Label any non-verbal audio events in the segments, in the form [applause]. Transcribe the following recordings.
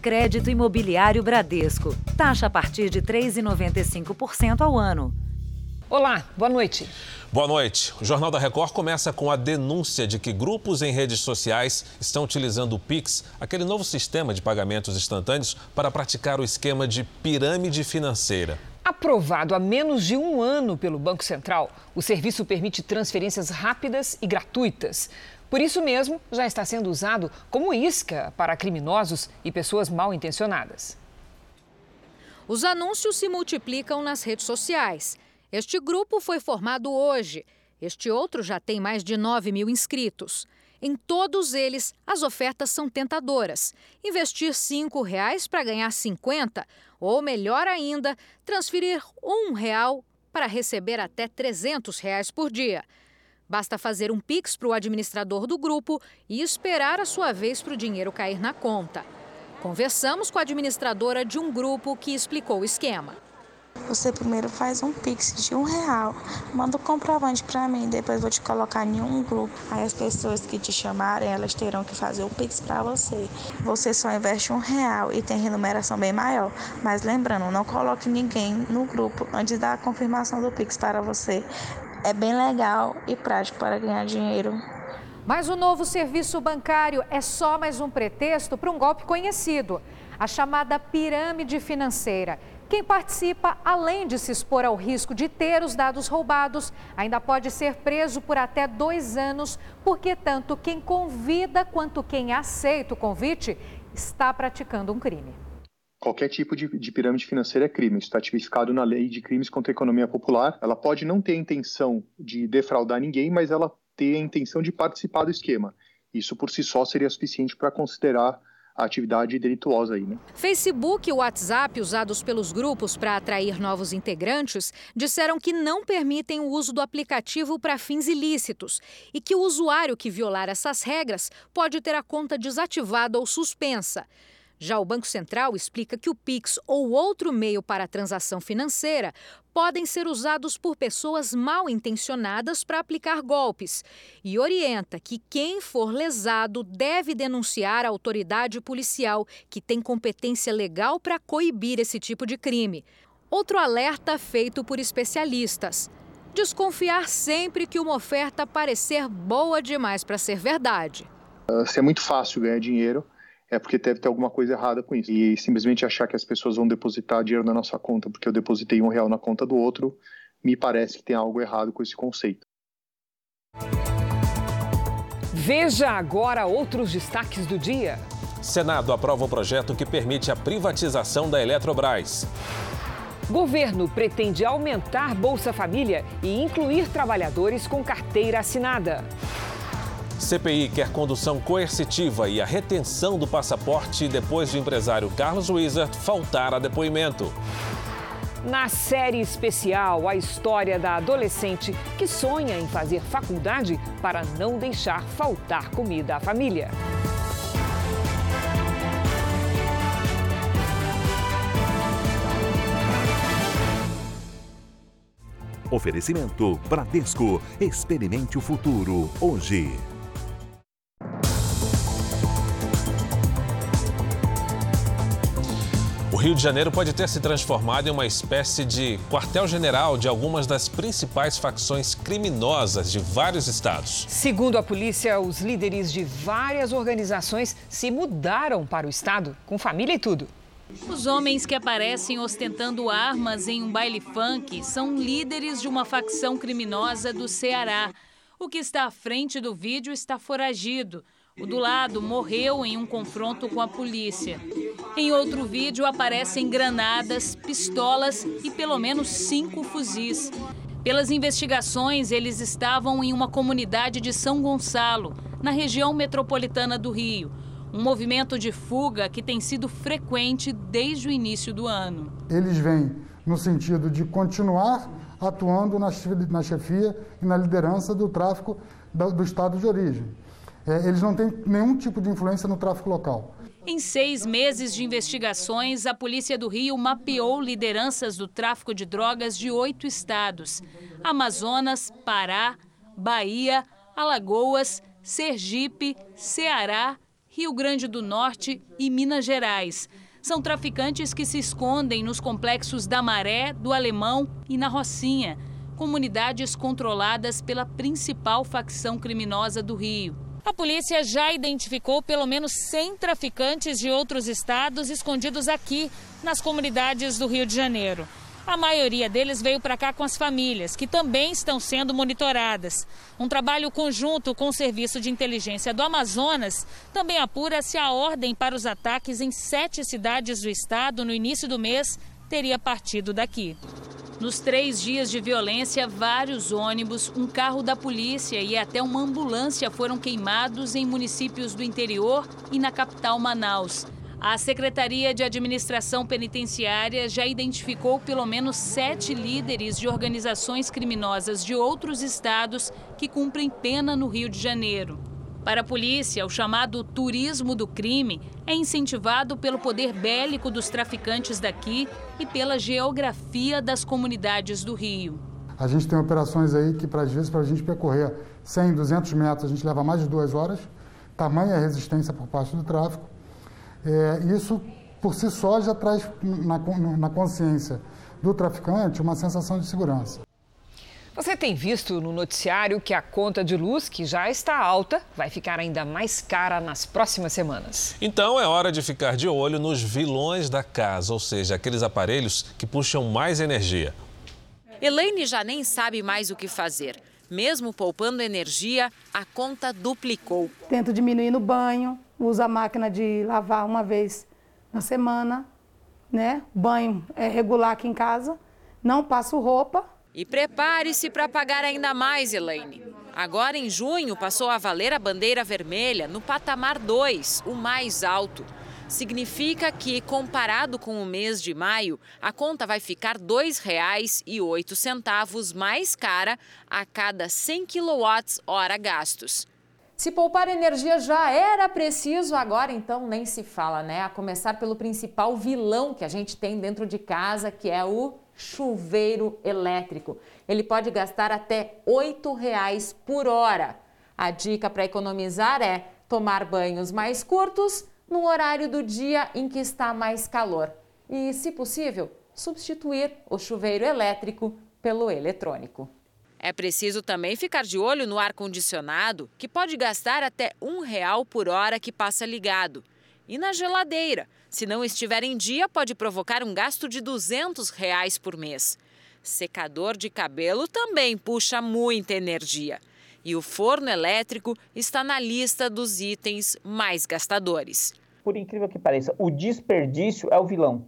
Crédito Imobiliário Bradesco. Taxa a partir de 3,95% ao ano. Olá, boa noite. Boa noite. O Jornal da Record começa com a denúncia de que grupos em redes sociais estão utilizando o Pix, aquele novo sistema de pagamentos instantâneos, para praticar o esquema de pirâmide financeira. Aprovado há menos de um ano pelo Banco Central, o serviço permite transferências rápidas e gratuitas. Por isso mesmo, já está sendo usado como isca para criminosos e pessoas mal intencionadas. Os anúncios se multiplicam nas redes sociais. Este grupo foi formado hoje. Este outro já tem mais de 9 mil inscritos. Em todos eles, as ofertas são tentadoras. Investir R$ reais para ganhar 50, ou melhor ainda, transferir um real para receber até 300 reais por dia. Basta fazer um Pix para o administrador do grupo e esperar a sua vez para o dinheiro cair na conta. Conversamos com a administradora de um grupo que explicou o esquema. Você primeiro faz um pix de um real, manda o um comprovante para mim, depois vou te colocar em um grupo. Aí as pessoas que te chamarem, elas terão que fazer o pix para você. Você só investe um real e tem remuneração bem maior. Mas lembrando, não coloque ninguém no grupo antes da confirmação do pix para você. É bem legal e prático para ganhar dinheiro. Mas o novo serviço bancário é só mais um pretexto para um golpe conhecido, a chamada pirâmide financeira quem participa, além de se expor ao risco de ter os dados roubados, ainda pode ser preso por até dois anos, porque tanto quem convida quanto quem aceita o convite está praticando um crime. Qualquer tipo de, de pirâmide financeira é crime. Isso está tipificado na lei de crimes contra a economia popular. Ela pode não ter a intenção de defraudar ninguém, mas ela ter a intenção de participar do esquema. Isso por si só seria suficiente para considerar a atividade delituosa aí, né? Facebook e WhatsApp, usados pelos grupos para atrair novos integrantes, disseram que não permitem o uso do aplicativo para fins ilícitos e que o usuário que violar essas regras pode ter a conta desativada ou suspensa. Já o Banco Central explica que o Pix ou outro meio para transação financeira podem ser usados por pessoas mal intencionadas para aplicar golpes e orienta que quem for lesado deve denunciar a autoridade policial que tem competência legal para coibir esse tipo de crime. Outro alerta feito por especialistas. Desconfiar sempre que uma oferta parecer boa demais para ser verdade. Se é muito fácil ganhar dinheiro, é porque deve ter alguma coisa errada com isso. E simplesmente achar que as pessoas vão depositar dinheiro na nossa conta porque eu depositei um real na conta do outro, me parece que tem algo errado com esse conceito. Veja agora outros destaques do dia. Senado aprova o projeto que permite a privatização da Eletrobras. Governo pretende aumentar Bolsa Família e incluir trabalhadores com carteira assinada. CPI quer condução coercitiva e a retenção do passaporte depois de o empresário Carlos Wizard faltar a depoimento. Na série especial, a história da adolescente que sonha em fazer faculdade para não deixar faltar comida à família. Oferecimento Bradesco. Experimente o futuro hoje. Rio de Janeiro pode ter se transformado em uma espécie de quartel-general de algumas das principais facções criminosas de vários estados. Segundo a polícia, os líderes de várias organizações se mudaram para o estado, com família e tudo. Os homens que aparecem ostentando armas em um baile funk são líderes de uma facção criminosa do Ceará. O que está à frente do vídeo está foragido. O do lado morreu em um confronto com a polícia. Em outro vídeo aparecem granadas, pistolas e pelo menos cinco fuzis. Pelas investigações, eles estavam em uma comunidade de São Gonçalo, na região metropolitana do Rio. Um movimento de fuga que tem sido frequente desde o início do ano. Eles vêm no sentido de continuar atuando na chefia e na liderança do tráfico do estado de origem. É, eles não têm nenhum tipo de influência no tráfico local. Em seis meses de investigações, a Polícia do Rio mapeou lideranças do tráfico de drogas de oito estados: Amazonas, Pará, Bahia, Alagoas, Sergipe, Ceará Rio Grande do Norte e Minas Gerais. São traficantes que se escondem nos complexos da Maré, do Alemão e na Rocinha, comunidades controladas pela principal facção criminosa do Rio. A polícia já identificou pelo menos 100 traficantes de outros estados escondidos aqui, nas comunidades do Rio de Janeiro. A maioria deles veio para cá com as famílias, que também estão sendo monitoradas. Um trabalho conjunto com o Serviço de Inteligência do Amazonas também apura se a ordem para os ataques em sete cidades do estado no início do mês teria partido daqui. Nos três dias de violência, vários ônibus, um carro da polícia e até uma ambulância foram queimados em municípios do interior e na capital Manaus. A Secretaria de Administração Penitenciária já identificou pelo menos sete líderes de organizações criminosas de outros estados que cumprem pena no Rio de Janeiro. Para a polícia, o chamado turismo do crime é incentivado pelo poder bélico dos traficantes daqui e pela geografia das comunidades do Rio. A gente tem operações aí que, às vezes, para a gente percorrer 100, 200 metros, a gente leva mais de duas horas. Tamanha resistência por parte do tráfico. É, isso, por si só, já traz na, na consciência do traficante uma sensação de segurança. Você tem visto no noticiário que a conta de luz, que já está alta, vai ficar ainda mais cara nas próximas semanas. Então é hora de ficar de olho nos vilões da casa, ou seja, aqueles aparelhos que puxam mais energia. Elaine já nem sabe mais o que fazer. Mesmo poupando energia, a conta duplicou. Tento diminuir no banho, uso a máquina de lavar uma vez na semana, né? Banho é regular aqui em casa, não passo roupa. E prepare-se para pagar ainda mais, Elaine. Agora em junho passou a valer a bandeira vermelha no patamar 2, o mais alto. Significa que, comparado com o mês de maio, a conta vai ficar R$ 2,08 mais cara a cada 100 kWh gastos. Se poupar energia já era preciso, agora então nem se fala, né? A começar pelo principal vilão que a gente tem dentro de casa, que é o chuveiro elétrico. Ele pode gastar até R$ reais por hora. A dica para economizar é tomar banhos mais curtos no horário do dia em que está mais calor. E, se possível, substituir o chuveiro elétrico pelo eletrônico. É preciso também ficar de olho no ar-condicionado, que pode gastar até um real por hora que passa ligado. E na geladeira, se não estiver em dia, pode provocar um gasto de 200 reais por mês. Secador de cabelo também puxa muita energia. E o forno elétrico está na lista dos itens mais gastadores. Por incrível que pareça, o desperdício é o vilão.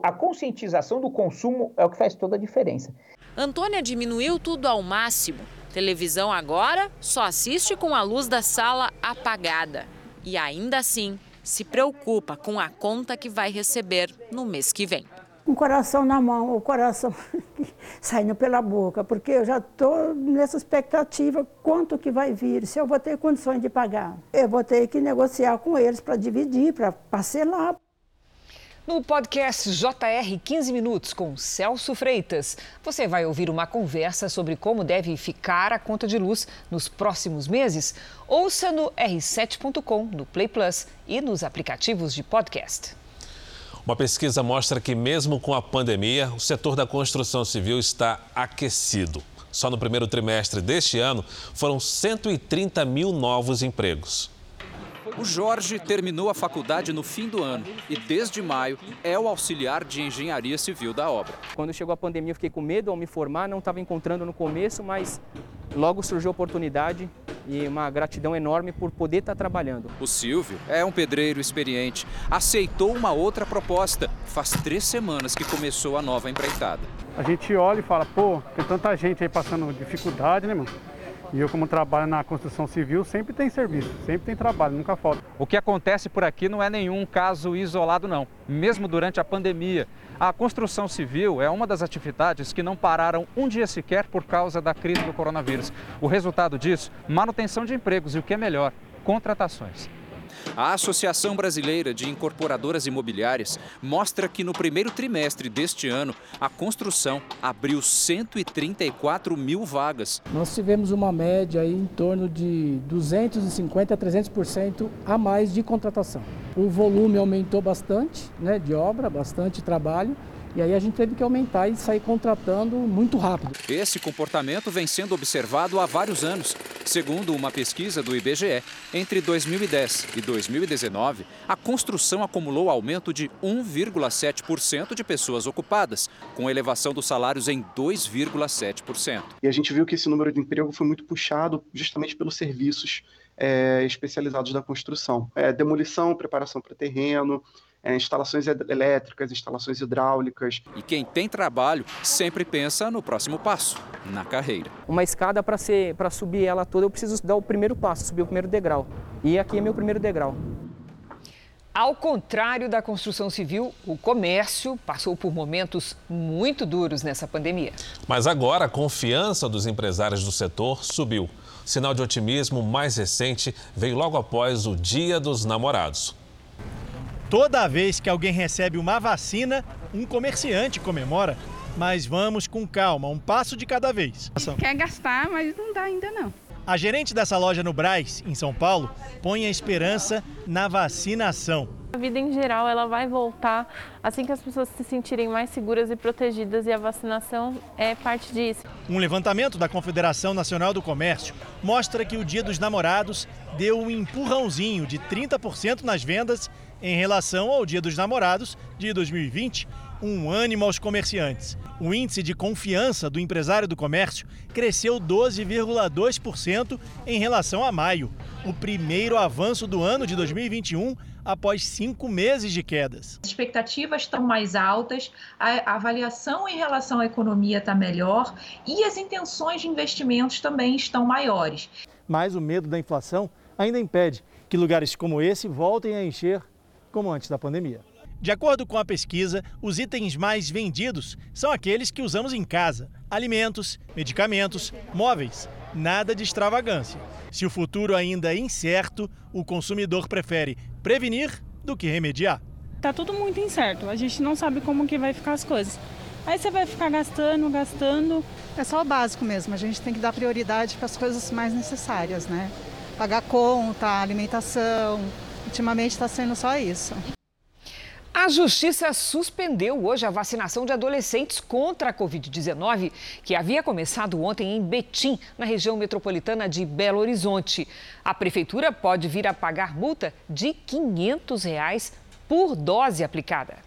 A conscientização do consumo é o que faz toda a diferença. Antônia diminuiu tudo ao máximo. Televisão agora só assiste com a luz da sala apagada. E ainda assim, se preocupa com a conta que vai receber no mês que vem. Um coração na mão, o coração [laughs] saindo pela boca, porque eu já estou nessa expectativa quanto que vai vir, se eu vou ter condições de pagar. Eu vou ter que negociar com eles para dividir, para parcelar. No podcast JR 15 Minutos com Celso Freitas, você vai ouvir uma conversa sobre como deve ficar a conta de luz nos próximos meses. Ouça no r7.com, no Play Plus e nos aplicativos de podcast. Uma pesquisa mostra que, mesmo com a pandemia, o setor da construção civil está aquecido. Só no primeiro trimestre deste ano foram 130 mil novos empregos. O Jorge terminou a faculdade no fim do ano e, desde maio, é o auxiliar de engenharia civil da obra. Quando chegou a pandemia, eu fiquei com medo ao me formar, não estava encontrando no começo, mas logo surgiu a oportunidade e uma gratidão enorme por poder estar trabalhando. O Silvio é um pedreiro experiente. Aceitou uma outra proposta. Faz três semanas que começou a nova empreitada. A gente olha e fala, pô, tem tanta gente aí passando dificuldade, né, mano? E eu, como trabalho na construção civil, sempre tem serviço, sempre tem trabalho, nunca falta. O que acontece por aqui não é nenhum caso isolado, não. Mesmo durante a pandemia, a construção civil é uma das atividades que não pararam um dia sequer por causa da crise do coronavírus. O resultado disso, manutenção de empregos e o que é melhor, contratações. A Associação Brasileira de Incorporadoras Imobiliárias mostra que no primeiro trimestre deste ano, a construção abriu 134 mil vagas. Nós tivemos uma média aí em torno de 250% a 300% a mais de contratação. O volume aumentou bastante né, de obra, bastante trabalho. E aí a gente teve que aumentar e sair contratando muito rápido. Esse comportamento vem sendo observado há vários anos. Segundo uma pesquisa do IBGE, entre 2010 e 2019, a construção acumulou aumento de 1,7% de pessoas ocupadas, com elevação dos salários em 2,7%. E a gente viu que esse número de emprego foi muito puxado justamente pelos serviços é, especializados da construção. É, demolição, preparação para terreno, é, instalações elétricas, instalações hidráulicas. E quem tem trabalho sempre pensa no próximo passo, na carreira. Uma escada para subir ela toda, eu preciso dar o primeiro passo, subir o primeiro degrau. E aqui é meu primeiro degrau. Ao contrário da construção civil, o comércio passou por momentos muito duros nessa pandemia. Mas agora a confiança dos empresários do setor subiu. Sinal de otimismo mais recente veio logo após o Dia dos Namorados. Toda vez que alguém recebe uma vacina, um comerciante comemora. Mas vamos com calma, um passo de cada vez. Quer gastar, mas não dá ainda não. A gerente dessa loja no Braz, em São Paulo, põe a esperança na vacinação. A vida em geral ela vai voltar assim que as pessoas se sentirem mais seguras e protegidas e a vacinação é parte disso. Um levantamento da Confederação Nacional do Comércio mostra que o Dia dos Namorados deu um empurrãozinho de 30% nas vendas em relação ao Dia dos Namorados de 2020, um ânimo aos comerciantes. O índice de confiança do empresário do comércio cresceu 12,2% em relação a maio, o primeiro avanço do ano de 2021 após cinco meses de quedas. As expectativas estão mais altas, a avaliação em relação à economia está melhor e as intenções de investimentos também estão maiores. Mas o medo da inflação ainda impede que lugares como esse voltem a encher como antes da pandemia. De acordo com a pesquisa, os itens mais vendidos são aqueles que usamos em casa: alimentos, medicamentos, móveis. Nada de extravagância. Se o futuro ainda é incerto, o consumidor prefere prevenir do que remediar. Tá tudo muito incerto. A gente não sabe como que vai ficar as coisas. Aí você vai ficar gastando, gastando. É só o básico mesmo. A gente tem que dar prioridade para as coisas mais necessárias, né? Pagar conta, alimentação, Ultimamente está sendo só isso. A Justiça suspendeu hoje a vacinação de adolescentes contra a Covid-19, que havia começado ontem em Betim, na região metropolitana de Belo Horizonte. A Prefeitura pode vir a pagar multa de 500 reais por dose aplicada.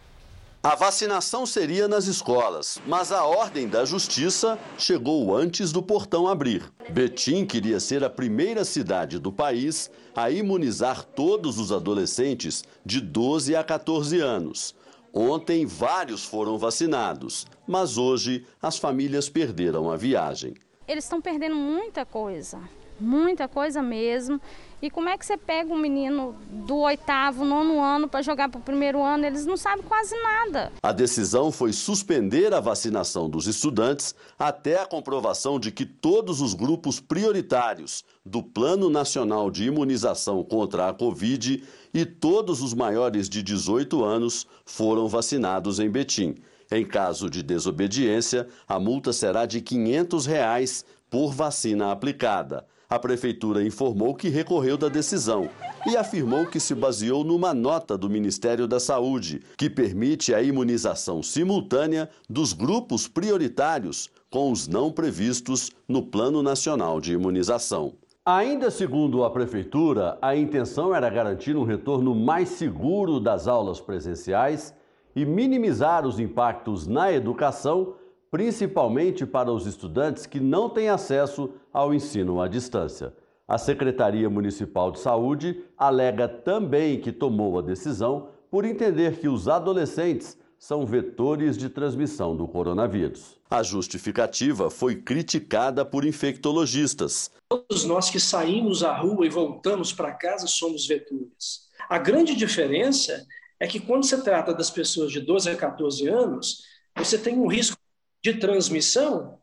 A vacinação seria nas escolas, mas a ordem da justiça chegou antes do portão abrir. Betim queria ser a primeira cidade do país a imunizar todos os adolescentes de 12 a 14 anos. Ontem, vários foram vacinados, mas hoje as famílias perderam a viagem. Eles estão perdendo muita coisa, muita coisa mesmo. E como é que você pega um menino do oitavo, nono ano para jogar para o primeiro ano? Eles não sabem quase nada. A decisão foi suspender a vacinação dos estudantes até a comprovação de que todos os grupos prioritários do Plano Nacional de Imunização contra a Covid e todos os maiores de 18 anos foram vacinados em Betim. Em caso de desobediência, a multa será de 500 reais por vacina aplicada. A prefeitura informou que recorreu da decisão e afirmou que se baseou numa nota do Ministério da Saúde, que permite a imunização simultânea dos grupos prioritários com os não previstos no Plano Nacional de Imunização. Ainda segundo a prefeitura, a intenção era garantir um retorno mais seguro das aulas presenciais e minimizar os impactos na educação principalmente para os estudantes que não têm acesso ao ensino à distância. A Secretaria Municipal de Saúde alega também que tomou a decisão por entender que os adolescentes são vetores de transmissão do coronavírus. A justificativa foi criticada por infectologistas. Todos nós que saímos à rua e voltamos para casa somos vetores. A grande diferença é que quando se trata das pessoas de 12 a 14 anos, você tem um risco de transmissão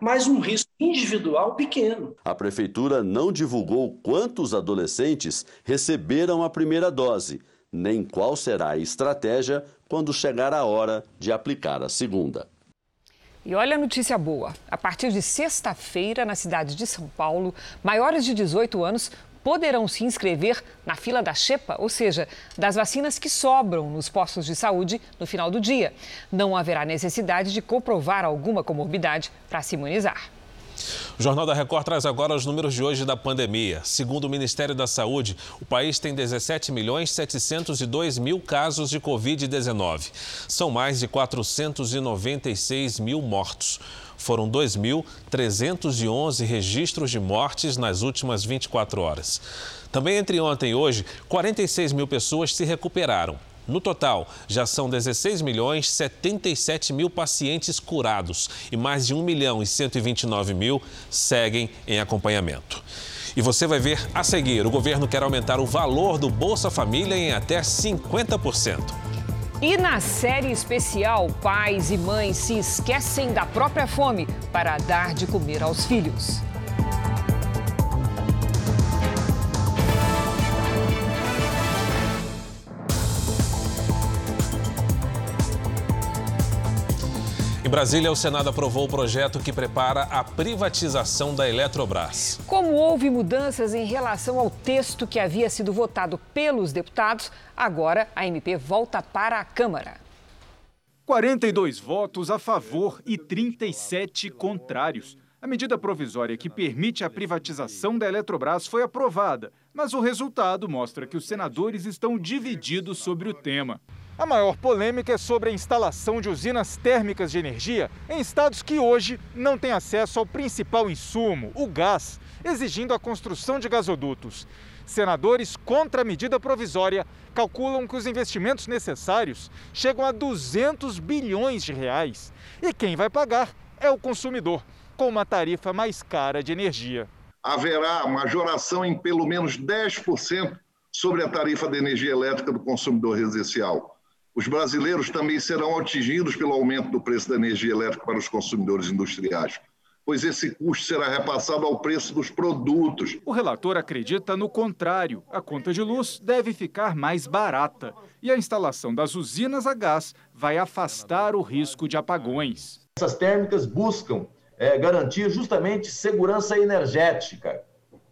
mas um risco individual pequeno. A prefeitura não divulgou quantos adolescentes receberam a primeira dose, nem qual será a estratégia quando chegar a hora de aplicar a segunda. E olha a notícia boa. A partir de sexta-feira, na cidade de São Paulo, maiores de 18 anos poderão se inscrever na fila da Xepa, ou seja, das vacinas que sobram nos postos de saúde no final do dia. Não haverá necessidade de comprovar alguma comorbidade para se imunizar. O Jornal da Record traz agora os números de hoje da pandemia. Segundo o Ministério da Saúde, o país tem 17 milhões 702 mil casos de Covid-19. São mais de 496 mil mortos. Foram 2.311 registros de mortes nas últimas 24 horas. Também entre ontem e hoje, 46 mil pessoas se recuperaram. No total, já são 16 milhões 77 mil pacientes curados e mais de 1 milhão e 129 mil seguem em acompanhamento. E você vai ver a seguir: o governo quer aumentar o valor do Bolsa Família em até 50%. E na série especial, pais e mães se esquecem da própria fome para dar de comer aos filhos. Em Brasília, o Senado aprovou o projeto que prepara a privatização da Eletrobras. Como houve mudanças em relação ao texto que havia sido votado pelos deputados, agora a MP volta para a Câmara. 42 votos a favor e 37 contrários. A medida provisória que permite a privatização da Eletrobras foi aprovada, mas o resultado mostra que os senadores estão divididos sobre o tema. A maior polêmica é sobre a instalação de usinas térmicas de energia em estados que hoje não têm acesso ao principal insumo, o gás, exigindo a construção de gasodutos. Senadores contra a medida provisória calculam que os investimentos necessários chegam a 200 bilhões de reais. E quem vai pagar é o consumidor, com uma tarifa mais cara de energia. Haverá majoração em pelo menos 10% sobre a tarifa de energia elétrica do consumidor residencial. Os brasileiros também serão atingidos pelo aumento do preço da energia elétrica para os consumidores industriais, pois esse custo será repassado ao preço dos produtos. O relator acredita no contrário. A conta de luz deve ficar mais barata e a instalação das usinas a gás vai afastar o risco de apagões. Essas térmicas buscam é, garantir justamente segurança energética,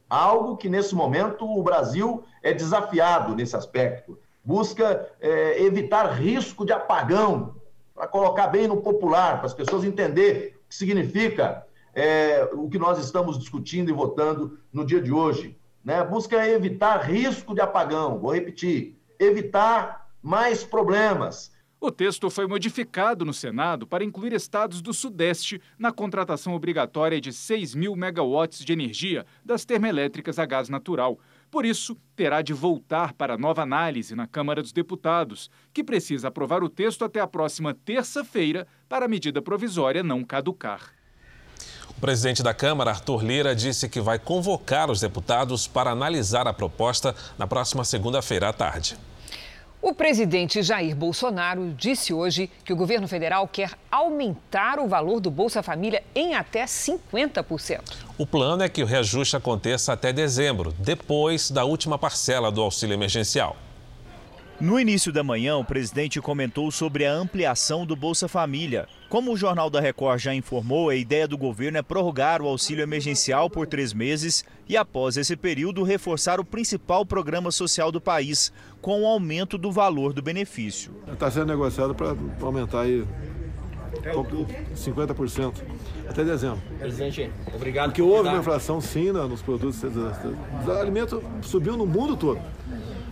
algo que nesse momento o Brasil é desafiado nesse aspecto busca é, evitar risco de apagão, para colocar bem no popular, para as pessoas entenderem o que significa é, o que nós estamos discutindo e votando no dia de hoje. Né? Busca evitar risco de apagão, vou repetir, evitar mais problemas. O texto foi modificado no Senado para incluir estados do Sudeste na contratação obrigatória de 6 mil megawatts de energia das termoelétricas a gás natural. Por isso, terá de voltar para nova análise na Câmara dos Deputados, que precisa aprovar o texto até a próxima terça-feira para a medida provisória não caducar. O presidente da Câmara, Arthur Lira, disse que vai convocar os deputados para analisar a proposta na próxima segunda-feira à tarde. O presidente Jair Bolsonaro disse hoje que o governo federal quer aumentar o valor do Bolsa Família em até 50%. O plano é que o reajuste aconteça até dezembro, depois da última parcela do auxílio emergencial. No início da manhã, o presidente comentou sobre a ampliação do Bolsa Família. Como o Jornal da Record já informou, a ideia do governo é prorrogar o auxílio emergencial por três meses e, após esse período, reforçar o principal programa social do país, com o aumento do valor do benefício. Está sendo negociado para aumentar aí 50% até dezembro. Presidente, obrigado. Porque houve uma inflação sim nos produtos. O alimento subiu no mundo todo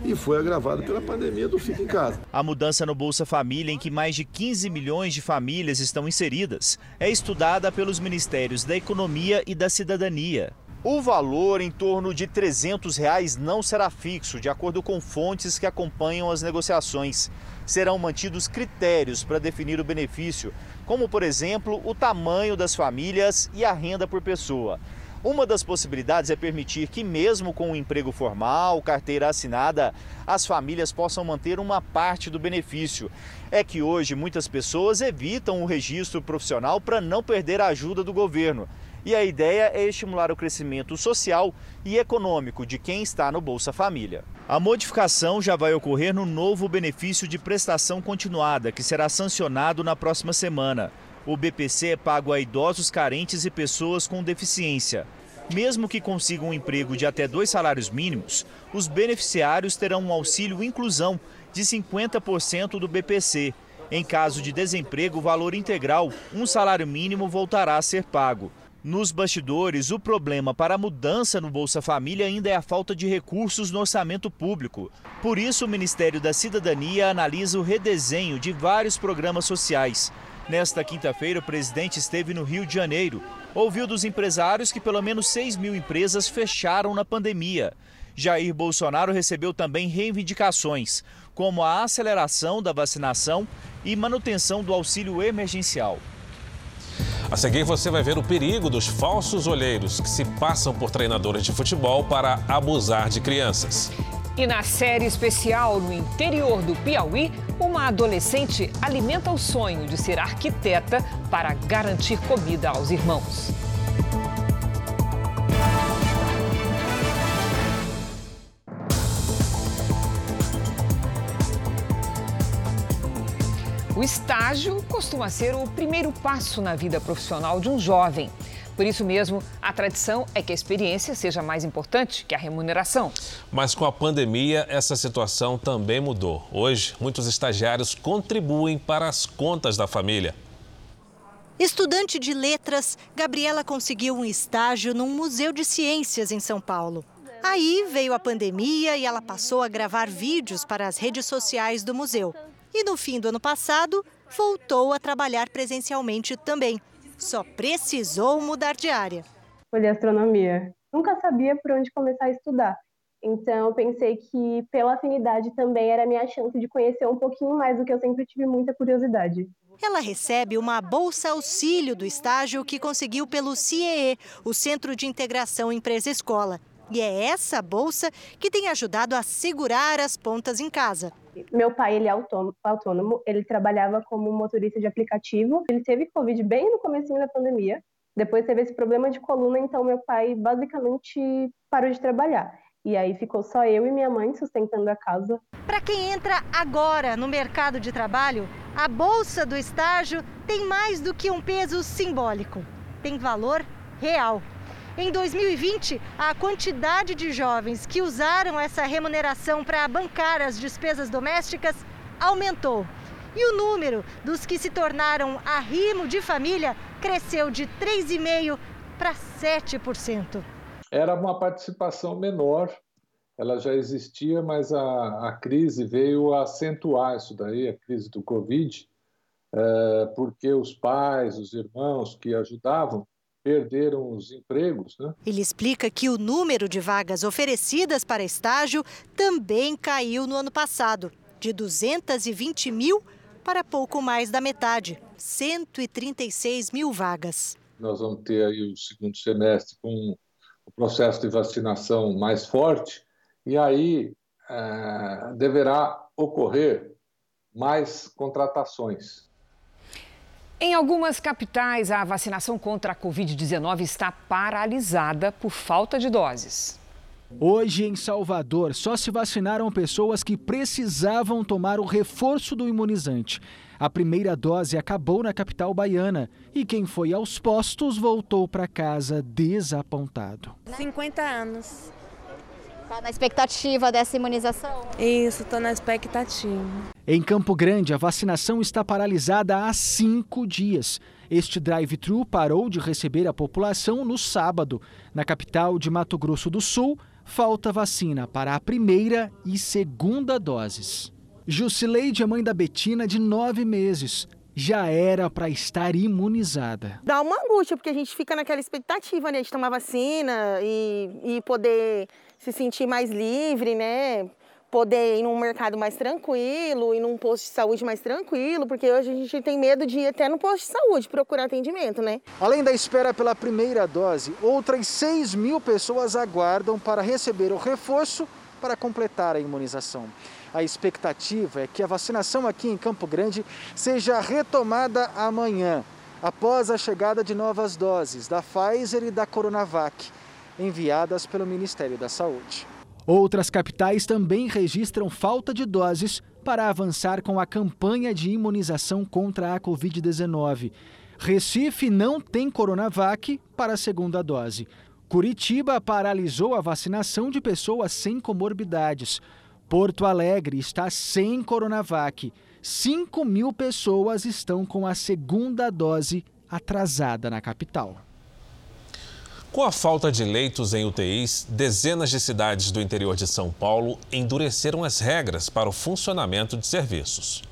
e foi agravado pela pandemia do Fica em Casa. A mudança no Bolsa Família, em que mais de 15 milhões de famílias estão inseridas, é estudada pelos Ministérios da Economia e da Cidadania. O valor em torno de 300 reais não será fixo, de acordo com fontes que acompanham as negociações. Serão mantidos critérios para definir o benefício, como, por exemplo, o tamanho das famílias e a renda por pessoa. Uma das possibilidades é permitir que, mesmo com um emprego formal, carteira assinada, as famílias possam manter uma parte do benefício. É que hoje muitas pessoas evitam o registro profissional para não perder a ajuda do governo. E a ideia é estimular o crescimento social e econômico de quem está no Bolsa Família. A modificação já vai ocorrer no novo benefício de prestação continuada, que será sancionado na próxima semana. O BPC é pago a idosos carentes e pessoas com deficiência. Mesmo que consigam um emprego de até dois salários mínimos, os beneficiários terão um auxílio inclusão de 50% do BPC. Em caso de desemprego, o valor integral, um salário mínimo, voltará a ser pago. Nos bastidores, o problema para a mudança no Bolsa Família ainda é a falta de recursos no orçamento público. Por isso, o Ministério da Cidadania analisa o redesenho de vários programas sociais. Nesta quinta-feira, o presidente esteve no Rio de Janeiro. Ouviu dos empresários que pelo menos 6 mil empresas fecharam na pandemia. Jair Bolsonaro recebeu também reivindicações, como a aceleração da vacinação e manutenção do auxílio emergencial. A seguir, você vai ver o perigo dos falsos olheiros que se passam por treinadores de futebol para abusar de crianças. E na série especial no interior do Piauí, uma adolescente alimenta o sonho de ser arquiteta para garantir comida aos irmãos. O estágio costuma ser o primeiro passo na vida profissional de um jovem. Por isso mesmo, a tradição é que a experiência seja mais importante que a remuneração. Mas com a pandemia, essa situação também mudou. Hoje, muitos estagiários contribuem para as contas da família. Estudante de letras, Gabriela conseguiu um estágio num museu de ciências em São Paulo. Aí veio a pandemia e ela passou a gravar vídeos para as redes sociais do museu. E no fim do ano passado, voltou a trabalhar presencialmente também. Só precisou mudar de área. De astronomia. Nunca sabia por onde começar a estudar. Então, eu pensei que, pela afinidade, também era minha chance de conhecer um pouquinho mais do que eu sempre tive muita curiosidade. Ela recebe uma bolsa auxílio do estágio que conseguiu pelo CIEE, o Centro de Integração Empresa-Escola. E é essa bolsa que tem ajudado a segurar as pontas em casa. Meu pai, ele é autônomo, ele trabalhava como motorista de aplicativo. Ele teve Covid bem no começo da pandemia. Depois teve esse problema de coluna, então meu pai basicamente parou de trabalhar. E aí ficou só eu e minha mãe sustentando a casa. Para quem entra agora no mercado de trabalho, a bolsa do estágio tem mais do que um peso simbólico. Tem valor real. Em 2020, a quantidade de jovens que usaram essa remuneração para bancar as despesas domésticas aumentou. E o número dos que se tornaram arrimo de família cresceu de 3,5% para 7%. Era uma participação menor, ela já existia, mas a, a crise veio acentuar isso daí, a crise do Covid, é, porque os pais, os irmãos que ajudavam, perderam os empregos. Né? Ele explica que o número de vagas oferecidas para estágio também caiu no ano passado, de 220 mil para pouco mais da metade, 136 mil vagas. Nós vamos ter aí o segundo semestre com o processo de vacinação mais forte e aí é, deverá ocorrer mais contratações. Em algumas capitais, a vacinação contra a Covid-19 está paralisada por falta de doses. Hoje, em Salvador, só se vacinaram pessoas que precisavam tomar o reforço do imunizante. A primeira dose acabou na capital baiana e quem foi aos postos voltou para casa desapontado. 50 anos. Está na expectativa dessa imunização? Isso, estou na expectativa. Em Campo Grande, a vacinação está paralisada há cinco dias. Este drive-thru parou de receber a população no sábado. Na capital de Mato Grosso do Sul, falta vacina para a primeira e segunda doses. Jusileide é mãe da Betina, de nove meses. Já era para estar imunizada. Dá uma angústia, porque a gente fica naquela expectativa né, de tomar vacina e, e poder se sentir mais livre, né? poder ir num mercado mais tranquilo, ir num posto de saúde mais tranquilo, porque hoje a gente tem medo de ir até no posto de saúde procurar atendimento, né? Além da espera pela primeira dose, outras 6 mil pessoas aguardam para receber o reforço para completar a imunização. A expectativa é que a vacinação aqui em Campo Grande seja retomada amanhã, após a chegada de novas doses da Pfizer e da Coronavac, enviadas pelo Ministério da Saúde. Outras capitais também registram falta de doses para avançar com a campanha de imunização contra a Covid-19. Recife não tem Coronavac para a segunda dose. Curitiba paralisou a vacinação de pessoas sem comorbidades. Porto Alegre está sem Coronavac. 5 mil pessoas estão com a segunda dose atrasada na capital. Com a falta de leitos em UTIs, dezenas de cidades do interior de São Paulo endureceram as regras para o funcionamento de serviços.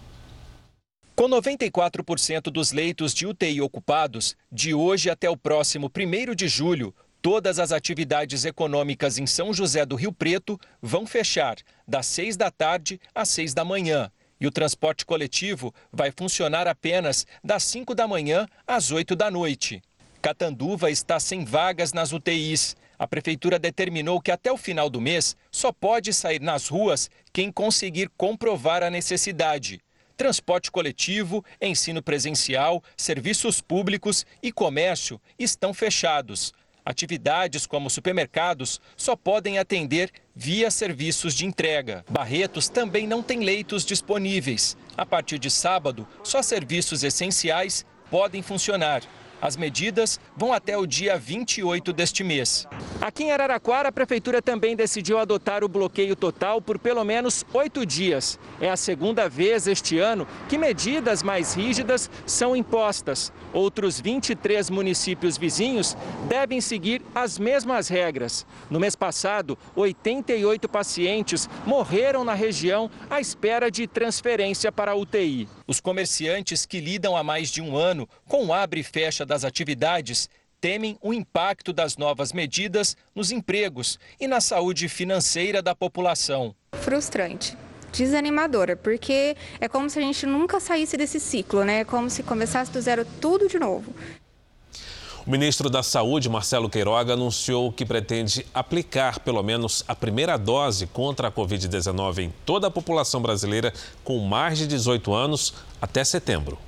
Com 94% dos leitos de UTI ocupados, de hoje até o próximo 1 de julho, Todas as atividades econômicas em São José do Rio Preto vão fechar das 6 da tarde às 6 da manhã. E o transporte coletivo vai funcionar apenas das 5 da manhã às 8 da noite. Catanduva está sem vagas nas UTIs. A prefeitura determinou que até o final do mês só pode sair nas ruas quem conseguir comprovar a necessidade. Transporte coletivo, ensino presencial, serviços públicos e comércio estão fechados. Atividades como supermercados só podem atender via serviços de entrega. Barretos também não tem leitos disponíveis. A partir de sábado, só serviços essenciais podem funcionar. As medidas vão até o dia 28 deste mês. Aqui em Araraquara, a Prefeitura também decidiu adotar o bloqueio total por pelo menos oito dias. É a segunda vez este ano que medidas mais rígidas são impostas. Outros 23 municípios vizinhos devem seguir as mesmas regras. No mês passado, 88 pacientes morreram na região à espera de transferência para a UTI. Os comerciantes que lidam há mais de um ano com o abre e fecha das atividades temem o impacto das novas medidas nos empregos e na saúde financeira da população. Frustrante desanimadora, porque é como se a gente nunca saísse desse ciclo, né? É como se começasse do zero tudo de novo. O ministro da Saúde, Marcelo Queiroga, anunciou que pretende aplicar pelo menos a primeira dose contra a Covid-19 em toda a população brasileira com mais de 18 anos até setembro.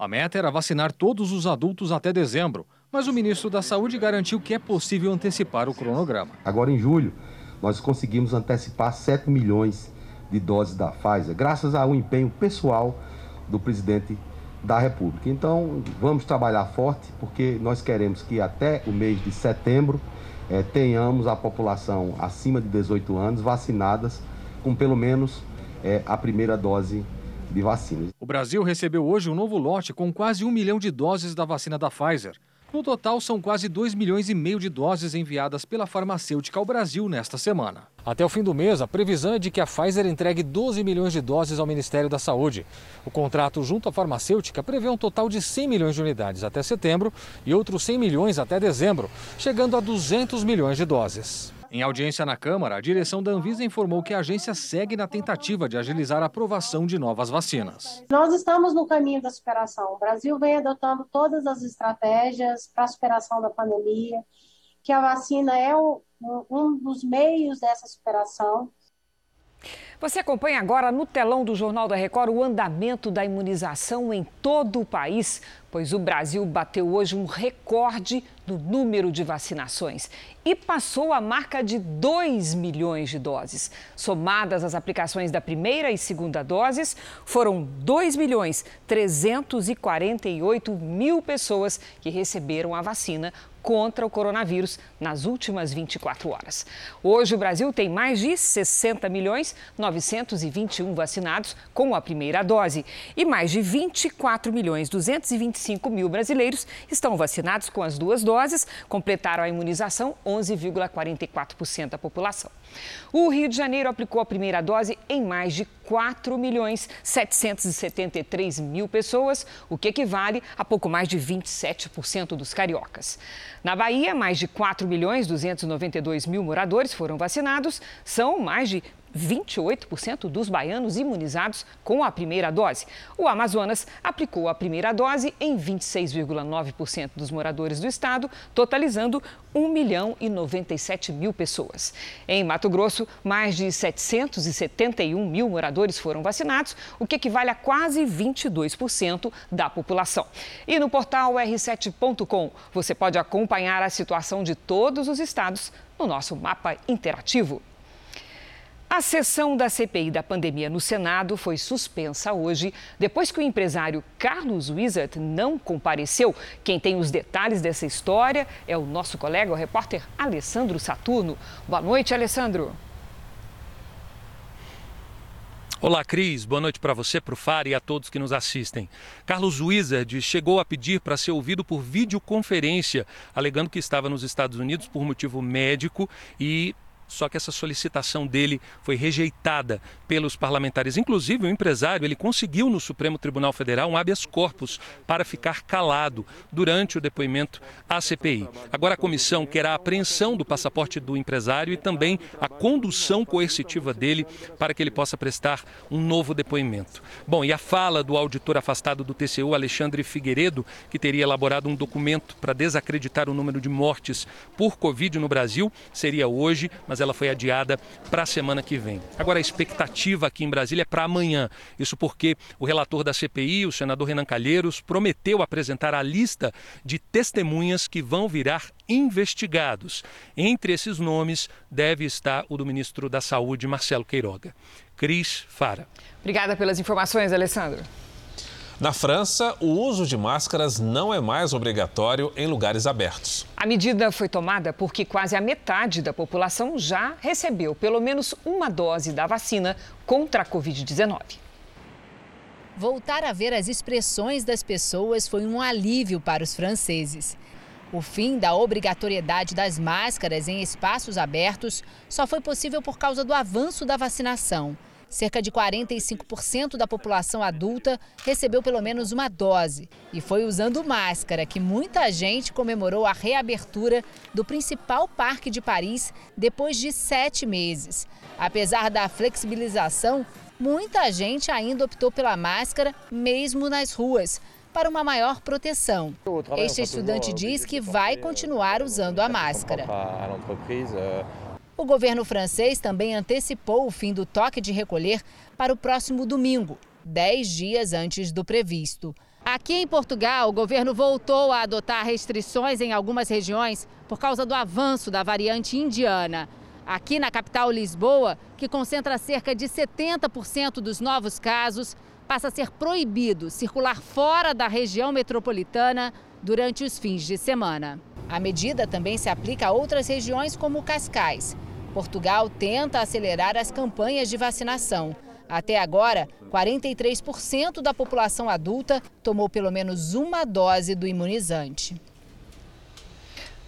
A meta era vacinar todos os adultos até dezembro, mas o ministro da Saúde garantiu que é possível antecipar o cronograma. Agora, em julho, nós conseguimos antecipar 7 milhões de doses da Pfizer, graças ao empenho pessoal do presidente da República. Então, vamos trabalhar forte, porque nós queremos que até o mês de setembro eh, tenhamos a população acima de 18 anos vacinadas com pelo menos eh, a primeira dose de vacinas. O Brasil recebeu hoje um novo lote com quase um milhão de doses da vacina da Pfizer. No total, são quase 2 milhões e meio de doses enviadas pela farmacêutica ao Brasil nesta semana. Até o fim do mês, a previsão é de que a Pfizer entregue 12 milhões de doses ao Ministério da Saúde. O contrato junto à farmacêutica prevê um total de 100 milhões de unidades até setembro e outros 100 milhões até dezembro, chegando a 200 milhões de doses. Em audiência na Câmara, a direção da Anvisa informou que a agência segue na tentativa de agilizar a aprovação de novas vacinas. Nós estamos no caminho da superação. O Brasil vem adotando todas as estratégias para a superação da pandemia, que a vacina é um dos meios dessa superação. Você acompanha agora no telão do Jornal da Record o andamento da imunização em todo o país, pois o Brasil bateu hoje um recorde no número de vacinações e passou a marca de 2 milhões de doses. Somadas as aplicações da primeira e segunda doses, foram 2 milhões 348 mil pessoas que receberam a vacina contra o coronavírus nas últimas 24 horas. Hoje o Brasil tem mais de 60 milhões 921 vacinados com a primeira dose e mais de 24 milhões 225 mil brasileiros estão vacinados com as duas doses, completaram a imunização 11,44% da população. O Rio de Janeiro aplicou a primeira dose em mais de 4 milhões 773 mil pessoas, o que equivale a pouco mais de 27% dos cariocas. Na Bahia, mais de 4 milhões 292 mil moradores foram vacinados, são mais de 28% dos baianos imunizados com a primeira dose. O Amazonas aplicou a primeira dose em 26,9% dos moradores do estado, totalizando 1 milhão e 97 mil pessoas. Em Mato Grosso, mais de 771 mil moradores foram vacinados, o que equivale a quase 22% da população. E no portal r7.com você pode acompanhar a situação de todos os estados no nosso mapa interativo. A sessão da CPI da pandemia no Senado foi suspensa hoje, depois que o empresário Carlos Wizard não compareceu. Quem tem os detalhes dessa história é o nosso colega, o repórter Alessandro Saturno. Boa noite, Alessandro. Olá, Cris. Boa noite para você, para o FAR e a todos que nos assistem. Carlos Wizard chegou a pedir para ser ouvido por videoconferência, alegando que estava nos Estados Unidos por motivo médico e só que essa solicitação dele foi rejeitada pelos parlamentares. Inclusive, o empresário ele conseguiu no Supremo Tribunal Federal um habeas corpus para ficar calado durante o depoimento à CPI. Agora a comissão quer a apreensão do passaporte do empresário e também a condução coercitiva dele para que ele possa prestar um novo depoimento. Bom, e a fala do auditor afastado do TCU, Alexandre Figueiredo, que teria elaborado um documento para desacreditar o número de mortes por Covid no Brasil, seria hoje, mas ela foi adiada para a semana que vem. Agora, a expectativa aqui em Brasília é para amanhã. Isso porque o relator da CPI, o senador Renan Calheiros, prometeu apresentar a lista de testemunhas que vão virar investigados. Entre esses nomes deve estar o do ministro da Saúde, Marcelo Queiroga. Cris Fara. Obrigada pelas informações, Alessandro. Na França, o uso de máscaras não é mais obrigatório em lugares abertos. A medida foi tomada porque quase a metade da população já recebeu pelo menos uma dose da vacina contra a Covid-19. Voltar a ver as expressões das pessoas foi um alívio para os franceses. O fim da obrigatoriedade das máscaras em espaços abertos só foi possível por causa do avanço da vacinação. Cerca de 45% da população adulta recebeu pelo menos uma dose. E foi usando máscara que muita gente comemorou a reabertura do principal parque de Paris depois de sete meses. Apesar da flexibilização, muita gente ainda optou pela máscara, mesmo nas ruas para uma maior proteção. Este estudante diz que vai continuar usando a máscara. O governo francês também antecipou o fim do toque de recolher para o próximo domingo, dez dias antes do previsto. Aqui em Portugal, o governo voltou a adotar restrições em algumas regiões por causa do avanço da variante indiana. Aqui na capital Lisboa, que concentra cerca de 70% dos novos casos, passa a ser proibido circular fora da região metropolitana durante os fins de semana. A medida também se aplica a outras regiões como Cascais. Portugal tenta acelerar as campanhas de vacinação. Até agora, 43% da população adulta tomou pelo menos uma dose do imunizante.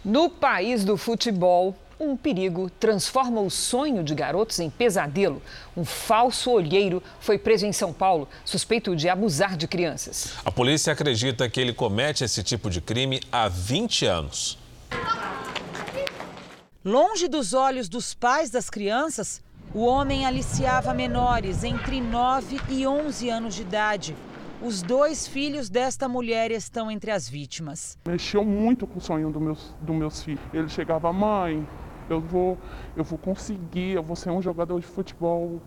No país do futebol, um perigo transforma o sonho de garotos em pesadelo. Um falso olheiro foi preso em São Paulo, suspeito de abusar de crianças. A polícia acredita que ele comete esse tipo de crime há 20 anos. Longe dos olhos dos pais das crianças, o homem aliciava menores entre 9 e 11 anos de idade. Os dois filhos desta mulher estão entre as vítimas. Mexeu muito com o sonho dos meus, do meus filhos. Ele chegava, mãe, eu vou, eu vou conseguir, eu vou ser um jogador de futebol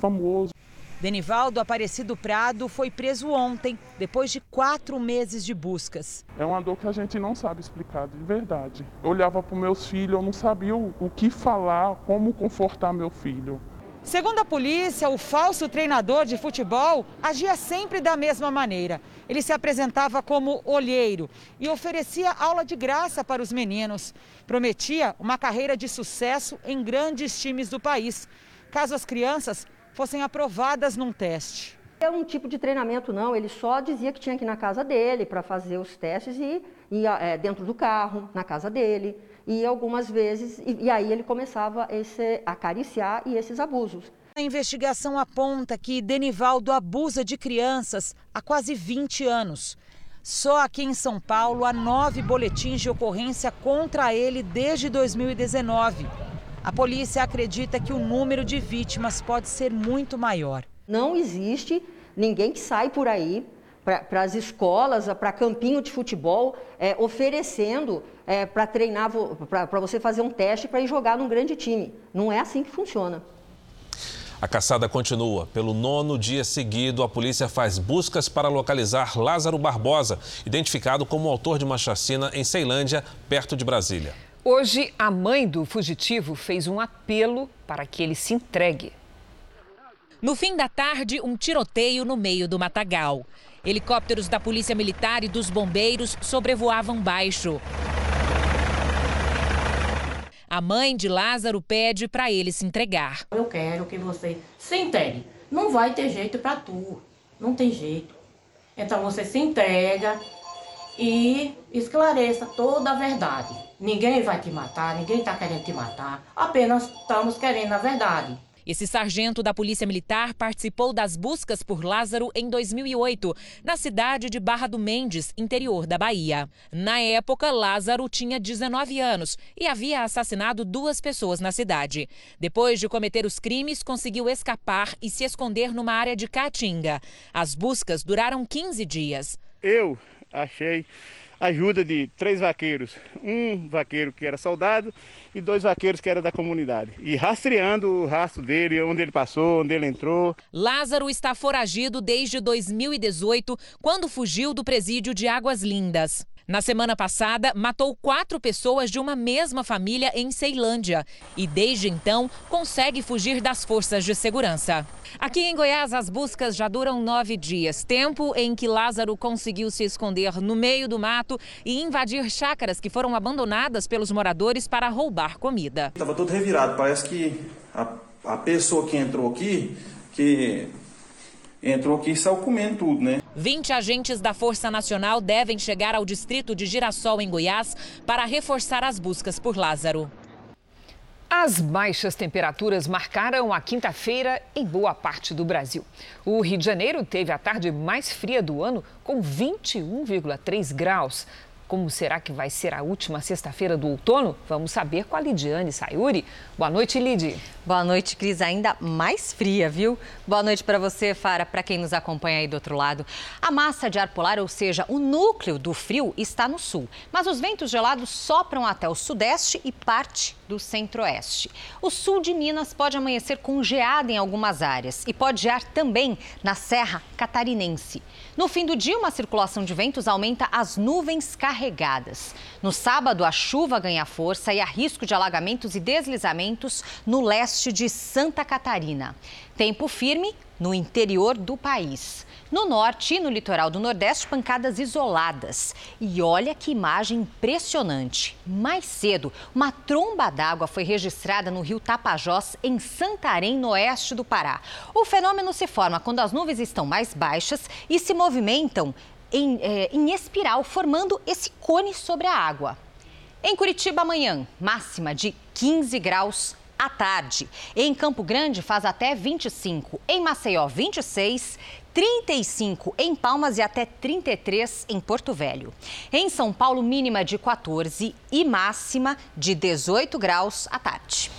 famoso. Denivaldo Aparecido Prado foi preso ontem, depois de quatro meses de buscas. É uma dor que a gente não sabe explicar de verdade. Eu olhava para meus filhos, eu não sabia o, o que falar, como confortar meu filho. Segundo a polícia, o falso treinador de futebol agia sempre da mesma maneira. Ele se apresentava como olheiro e oferecia aula de graça para os meninos. Prometia uma carreira de sucesso em grandes times do país, caso as crianças fossem aprovadas num teste. É um tipo de treinamento, não. Ele só dizia que tinha que ir na casa dele para fazer os testes e ia é, dentro do carro, na casa dele. E algumas vezes, e, e aí ele começava esse, a acariciar e esses abusos. A investigação aponta que Denivaldo abusa de crianças há quase 20 anos. Só aqui em São Paulo há nove boletins de ocorrência contra ele desde 2019. A polícia acredita que o número de vítimas pode ser muito maior. Não existe ninguém que sai por aí para as escolas, para campinho de futebol, é, oferecendo é, para treinar, para você fazer um teste para ir jogar num grande time. Não é assim que funciona. A caçada continua. Pelo nono dia seguido, a polícia faz buscas para localizar Lázaro Barbosa, identificado como autor de uma chacina em Ceilândia, perto de Brasília. Hoje, a mãe do fugitivo fez um apelo para que ele se entregue. No fim da tarde, um tiroteio no meio do matagal. Helicópteros da Polícia Militar e dos bombeiros sobrevoavam baixo. A mãe de Lázaro pede para ele se entregar. Eu quero que você se entregue. Não vai ter jeito para tu. Não tem jeito. Então você se entrega e esclareça toda a verdade. Ninguém vai te matar, ninguém está querendo te matar. Apenas estamos querendo a verdade. Esse sargento da Polícia Militar participou das buscas por Lázaro em 2008, na cidade de Barra do Mendes, interior da Bahia. Na época, Lázaro tinha 19 anos e havia assassinado duas pessoas na cidade. Depois de cometer os crimes, conseguiu escapar e se esconder numa área de Caatinga. As buscas duraram 15 dias. Eu achei ajuda de três vaqueiros, um vaqueiro que era soldado e dois vaqueiros que era da comunidade. E rastreando o rastro dele, onde ele passou, onde ele entrou. Lázaro está foragido desde 2018, quando fugiu do presídio de Águas Lindas. Na semana passada, matou quatro pessoas de uma mesma família em Ceilândia e, desde então, consegue fugir das forças de segurança. Aqui em Goiás, as buscas já duram nove dias tempo em que Lázaro conseguiu se esconder no meio do mato e invadir chácaras que foram abandonadas pelos moradores para roubar comida. Estava todo revirado, parece que a, a pessoa que entrou aqui, que entrou aqui e saiu comendo tudo, né? 20 agentes da Força Nacional devem chegar ao distrito de Girassol, em Goiás, para reforçar as buscas por Lázaro. As baixas temperaturas marcaram a quinta-feira em boa parte do Brasil. O Rio de Janeiro teve a tarde mais fria do ano, com 21,3 graus. Como será que vai ser a última sexta-feira do outono? Vamos saber com a Lidiane Sayuri. Boa noite, Lid. Boa noite, Cris. Ainda mais fria, viu? Boa noite para você, Fara, para quem nos acompanha aí do outro lado. A massa de ar polar, ou seja, o núcleo do frio, está no sul, mas os ventos gelados sopram até o sudeste e parte do centro-oeste. O sul de Minas pode amanhecer com geada em algumas áreas e pode gear também na Serra Catarinense. No fim do dia, uma circulação de ventos aumenta as nuvens carregadas. No sábado, a chuva ganha força e há risco de alagamentos e deslizamentos no leste de Santa Catarina. Tempo firme no interior do país. No norte e no litoral do Nordeste, pancadas isoladas. E olha que imagem impressionante. Mais cedo, uma tromba d'água foi registrada no rio Tapajós, em Santarém, no oeste do Pará. O fenômeno se forma quando as nuvens estão mais baixas e se movimentam em, eh, em espiral, formando esse cone sobre a água. Em Curitiba, amanhã, máxima de 15 graus à tarde. Em Campo Grande faz até 25, em Maceió 26, 35 em Palmas e até 33 em Porto Velho. Em São Paulo, mínima de 14 e máxima de 18 graus à tarde.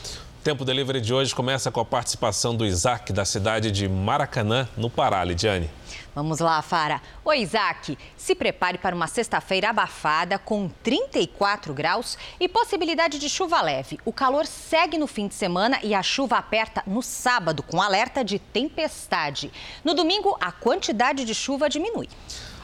O Tempo Delivery de hoje começa com a participação do Isaac, da cidade de Maracanã, no Pará, Lidiane. Vamos lá, Fara. Oi, Isaac. Se prepare para uma sexta-feira abafada com 34 graus e possibilidade de chuva leve. O calor segue no fim de semana e a chuva aperta no sábado com alerta de tempestade. No domingo, a quantidade de chuva diminui.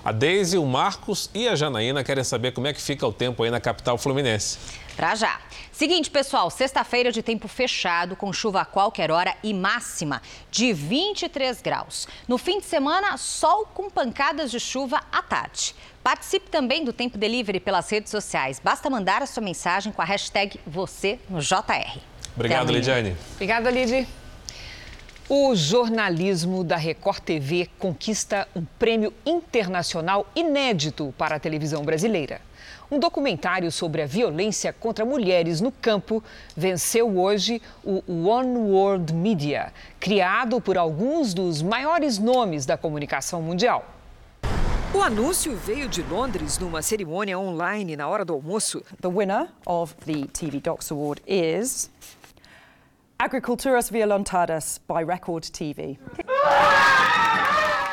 A Deise, o Marcos e a Janaína querem saber como é que fica o tempo aí na capital fluminense. Pra já. Seguinte, pessoal, sexta-feira de tempo fechado, com chuva a qualquer hora e máxima de 23 graus. No fim de semana, sol com pancadas de chuva à tarde. Participe também do Tempo Delivery pelas redes sociais. Basta mandar a sua mensagem com a hashtag você no JR. Obrigado, Lidiane. Obrigada, Lidy. O jornalismo da Record TV conquista um prêmio internacional inédito para a televisão brasileira. Um documentário sobre a violência contra mulheres no campo venceu hoje o One World Media, criado por alguns dos maiores nomes da comunicação mundial. O anúncio veio de Londres numa cerimônia online na hora do almoço. The winner of the TV Docs Award is Agriculturas Violentadas by Record TV.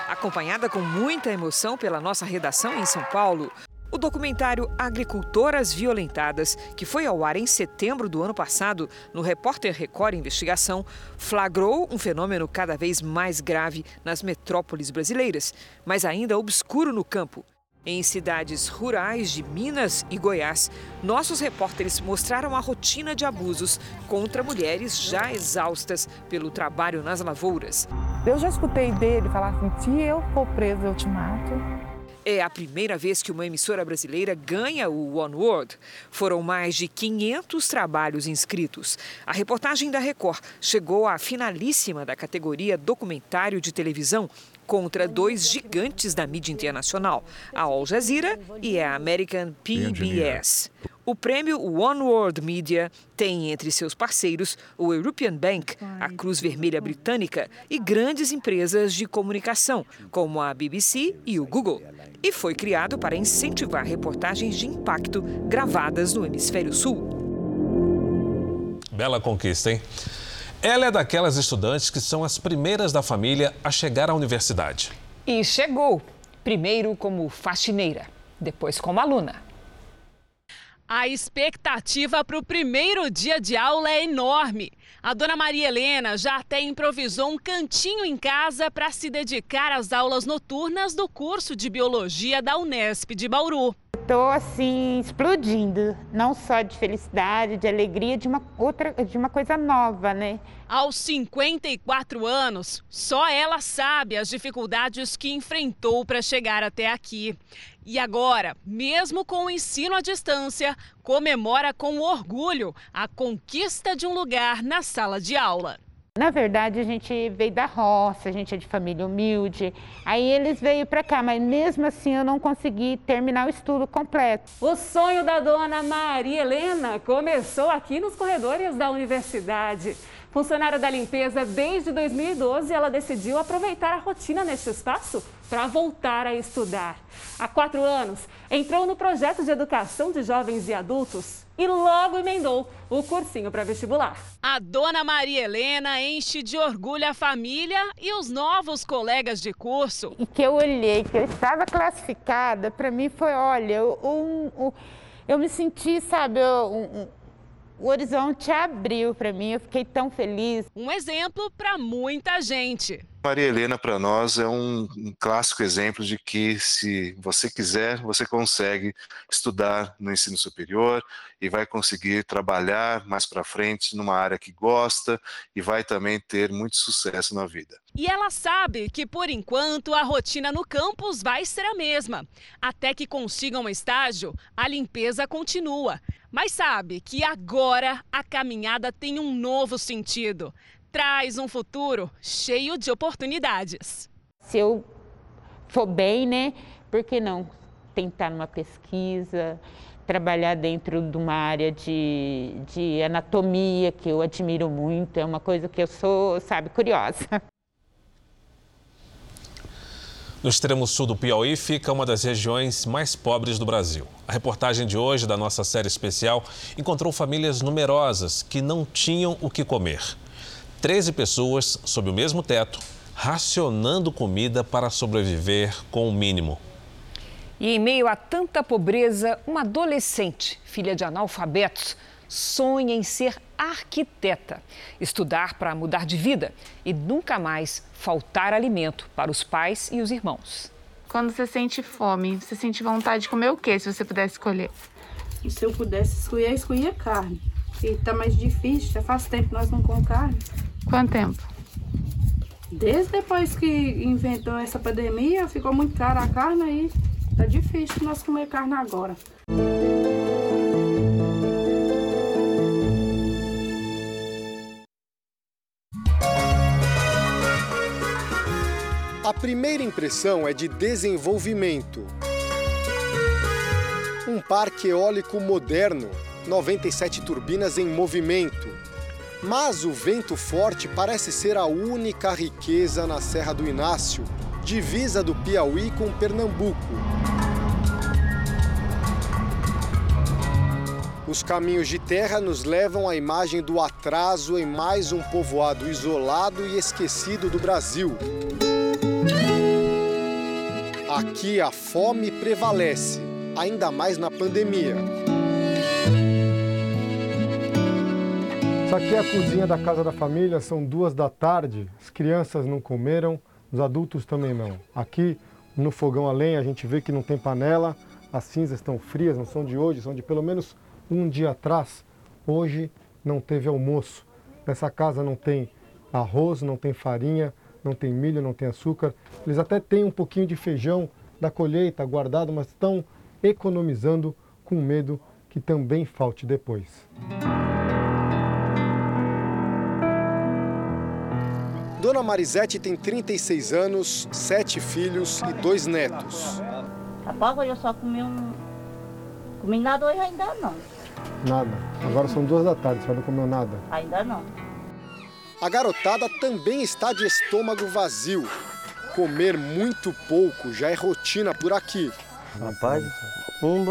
Acompanhada com muita emoção pela nossa redação em São Paulo, o documentário Agricultoras Violentadas, que foi ao ar em setembro do ano passado no Repórter Record Investigação, flagrou um fenômeno cada vez mais grave nas metrópoles brasileiras, mas ainda obscuro no campo. Em cidades rurais de Minas e Goiás, nossos repórteres mostraram a rotina de abusos contra mulheres já exaustas pelo trabalho nas lavouras. Eu já escutei dele falar assim: se eu for preso, eu te mato. É a primeira vez que uma emissora brasileira ganha o One World. Foram mais de 500 trabalhos inscritos. A reportagem da Record chegou à finalíssima da categoria documentário de televisão contra dois gigantes da mídia internacional, a Al Jazeera e a American PBS. O prêmio One World Media tem entre seus parceiros o European Bank, a Cruz Vermelha Britânica e grandes empresas de comunicação, como a BBC e o Google. E foi criado para incentivar reportagens de impacto gravadas no Hemisfério Sul. Bela conquista, hein? Ela é daquelas estudantes que são as primeiras da família a chegar à universidade. E chegou, primeiro como faxineira, depois como aluna. A expectativa para o primeiro dia de aula é enorme. A dona Maria Helena já até improvisou um cantinho em casa para se dedicar às aulas noturnas do curso de Biologia da Unesp de Bauru. Estou assim explodindo, não só de felicidade, de alegria, de uma outra, de uma coisa nova, né? Aos 54 anos, só ela sabe as dificuldades que enfrentou para chegar até aqui. E agora, mesmo com o ensino à distância, comemora com orgulho a conquista de um lugar na sala de aula. Na verdade, a gente veio da roça, a gente é de família humilde. Aí eles veio para cá, mas mesmo assim eu não consegui terminar o estudo completo. O sonho da dona Maria Helena começou aqui nos corredores da universidade. Funcionária da limpeza desde 2012, ela decidiu aproveitar a rotina neste espaço para voltar a estudar. Há quatro anos, entrou no projeto de educação de jovens e adultos e logo emendou o cursinho para vestibular. A dona Maria Helena enche de orgulho a família e os novos colegas de curso. E que eu olhei, que eu estava classificada, para mim foi, olha, um, um, eu me senti, sabe, um, o horizonte abriu para mim, eu fiquei tão feliz. Um exemplo para muita gente. Maria Helena, para nós, é um, um, clássico exemplo de que, se você quiser, você consegue estudar no ensino superior e vai conseguir trabalhar mais para frente numa área que gosta e vai também ter muito sucesso na vida. E ela sabe que, por enquanto, a rotina no campus vai ser a mesma. Até que consigam um estágio, a limpeza continua. Mas sabe que agora a caminhada tem um novo sentido traz um futuro cheio de oportunidades. Se eu for bem, né? Por que não tentar numa pesquisa, trabalhar dentro de uma área de, de anatomia que eu admiro muito, é uma coisa que eu sou, sabe, curiosa. [laughs] No extremo sul do Piauí fica uma das regiões mais pobres do Brasil. A reportagem de hoje da nossa série especial encontrou famílias numerosas que não tinham o que comer. 13 pessoas sob o mesmo teto, racionando comida para sobreviver com o mínimo. E em meio a tanta pobreza, uma adolescente, filha de analfabetos, sonha em ser arquiteta, estudar para mudar de vida e nunca mais faltar alimento para os pais e os irmãos. Quando você sente fome, você sente vontade de comer o que, se você pudesse escolher? Se eu pudesse escolher, eu escolhia carne. E tá mais difícil, já faz tempo que nós não comemos carne. Quanto tempo? Desde depois que inventou essa pandemia, ficou muito cara a carne aí. Tá difícil nós comer carne agora. A primeira impressão é de desenvolvimento. Um parque eólico moderno, 97 turbinas em movimento, mas o vento forte parece ser a única riqueza na Serra do Inácio, divisa do Piauí com Pernambuco. Os caminhos de terra nos levam à imagem do atraso em mais um povoado isolado e esquecido do Brasil. Aqui a fome prevalece, ainda mais na pandemia. Aqui é a cozinha da casa da família, são duas da tarde, as crianças não comeram, os adultos também não. Aqui no fogão a lenha a gente vê que não tem panela, as cinzas estão frias, não são de hoje, são de pelo menos um dia atrás. Hoje não teve almoço. Nessa casa não tem arroz, não tem farinha, não tem milho, não tem açúcar. Eles até têm um pouquinho de feijão da colheita guardado, mas estão economizando com medo que também falte depois. Dona Marisete tem 36 anos, sete filhos e dois netos. Rapaz, eu só comi um. Comi nada hoje ainda não. Nada. Agora são duas da tarde, você não comeu nada? Ainda não. A garotada também está de estômago vazio. Comer muito pouco já é rotina por aqui. Rapaz, um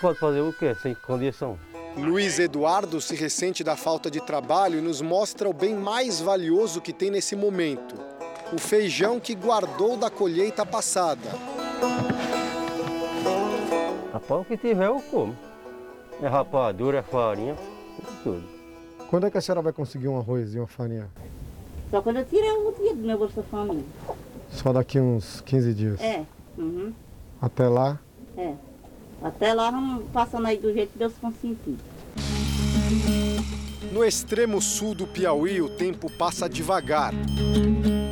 pode fazer o quê sem condição? Luiz Eduardo se ressente da falta de trabalho e nos mostra o bem mais valioso que tem nesse momento: o feijão que guardou da colheita passada. Rapaz, o que tiver eu como. É rapadura, é farinha, tudo. Quando é que a senhora vai conseguir um arroz e uma farinha? Só quando eu tirei um dia do meu Bolsa Família. Só daqui uns 15 dias? É. Uhum. Até lá? É. Até lá vamos passando aí do jeito que Deus consentir. No extremo sul do Piauí, o tempo passa devagar.